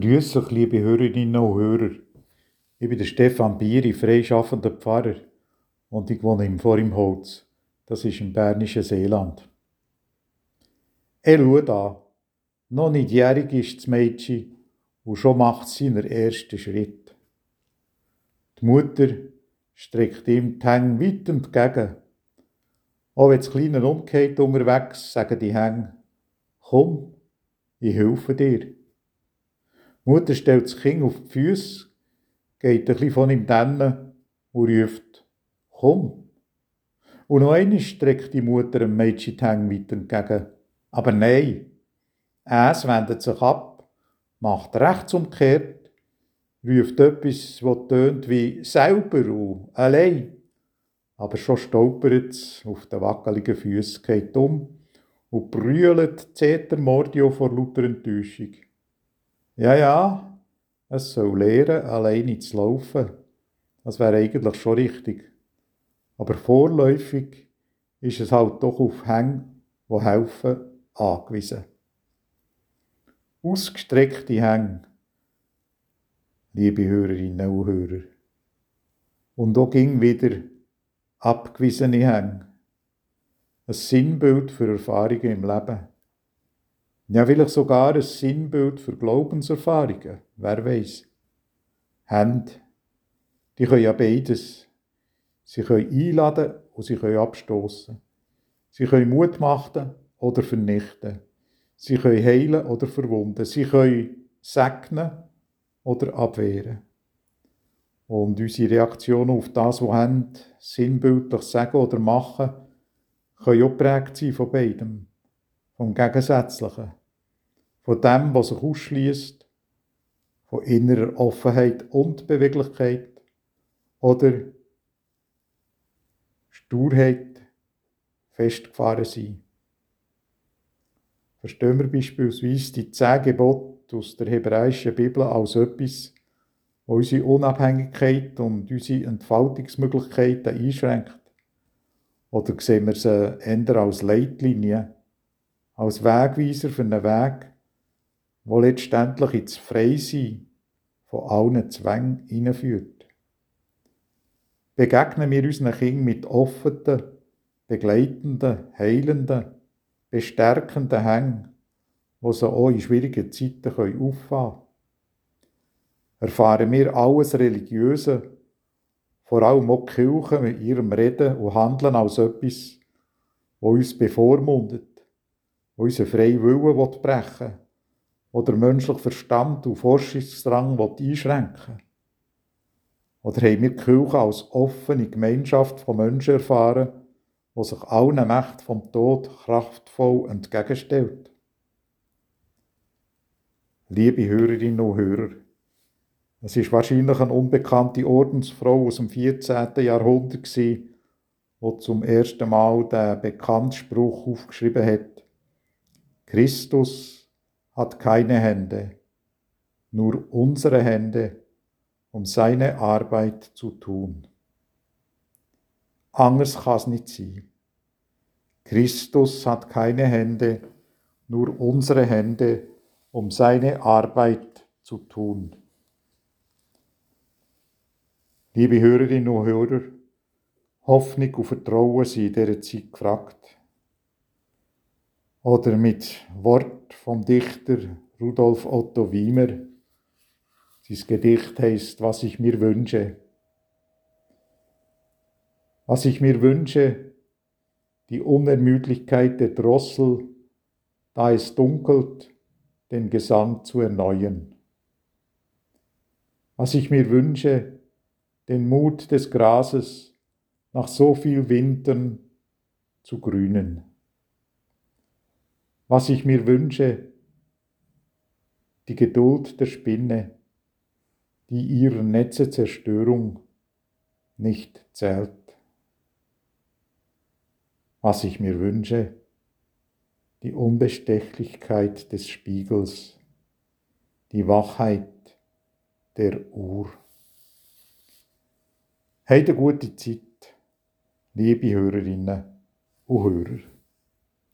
Grüße euch, liebe Hörerinnen und Hörer. Ich bin der Stefan Bieri, freischaffender Pfarrer und ich wohne im Vorimholz. Das ist im bernischen Seeland. Er schau da. Noch nicht jährig ist das Mädchen und schon macht sie seinen ersten Schritt. Die Mutter streckt ihm die Hänge weit entgegen. Auch wenn das Kleine umgeht unterwegs, sagen die Hänge, komm, ich helfe dir. Mutter stellt das Kind auf die Füße, geht ein bisschen von ihm dann und ruft, komm. Und noch einmal streckt die Mutter dem Mädchen die Hänge weit entgegen. Aber nein, es wendet sich ab, macht rechts umkehrt, ruft etwas, was tönt wie selber und allein. Aber schon stolpert es auf den wackeligen Füßen, geht um und brüllt Zeter Mordio vor lauter Enttäuschung. Ja, ja, es soll lernen, alleine zu laufen. Das wäre eigentlich schon richtig. Aber vorläufig ist es halt doch auf Hänge, die helfen, angewiesen. Ausgestreckte Hänge, liebe Hörerinnen und Hörer. Und auch ging wieder abgewiesene Hänge. Ein Sinnbild für Erfahrungen im Leben. Ja, vielleicht sogar ein Sinnbild für Glaubenserfahrungen, wer weiß. Hände, die können ja beides. Sie können einladen und sie können abstoßen. Sie können Mut machen oder vernichten. Sie können heilen oder verwunden. Sie können segnen oder abwehren. Und unsere Reaktionen auf das, was haben, sinnbildlich sagen oder machen, können auch geprägt sein von beidem. Vom Gegensätzlichen. Von dem, was sich ausschließt, von innerer Offenheit und Beweglichkeit oder Sturheit festgefahren sein. Verstehen wir beispielsweise die zehn Gebote aus der hebräischen Bibel als etwas, was unsere Unabhängigkeit und unsere Entfaltungsmöglichkeiten einschränkt? Oder sehen wir sie eher als Leitlinie, als Wegweiser für einen Weg, der letztendlich ins Freisein von allen Zwängen hineinführt? Begegnen wir unseren Kindern mit offenen, begleitenden, heilenden, bestärkenden Hängen, die sie auch in schwierigen Zeiten auffahren können? Erfahren wir alles Religiöse, vor allem auch die Kirche mit ihrem Reden und Handeln als etwas, was uns bevormundet, was unseren freien Willen brechen oder menschlichen Verstand und Forschungsdrang einschränken. Oder haben wir die Kirche als offene Gemeinschaft von Menschen erfahren, die sich allen Mächten vom Tod kraftvoll entgegenstellt? Liebe Hörerinnen und Hörer, es ist wahrscheinlich eine unbekannte Ordensfrau aus dem 14. Jahrhundert die zum ersten Mal den bekannten Spruch aufgeschrieben hat. Christus hat keine Hände, nur unsere Hände, um seine Arbeit zu tun. Anders kann es nicht sein. Christus hat keine Hände, nur unsere Hände, um seine Arbeit zu tun. Liebe Hörerinnen und Hörer, Hoffnung und Vertrauen sind in dieser Zeit gefragt. Oder mit Wort vom Dichter Rudolf Otto Wiemer. Sein Gedicht heißt Was ich mir wünsche. Was ich mir wünsche, die Unermüdlichkeit der Drossel, da es dunkelt, den Gesang zu erneuern. Was ich mir wünsche, den Mut des Grases nach so viel Wintern zu grünen. Was ich mir wünsche, die Geduld der Spinne, die ihrer Netze Zerstörung nicht zählt. Was ich mir wünsche, die Unbestechlichkeit des Spiegels, die Wachheit der Uhr. Habt gute Zeit, liebe Hörerinnen und Hörer.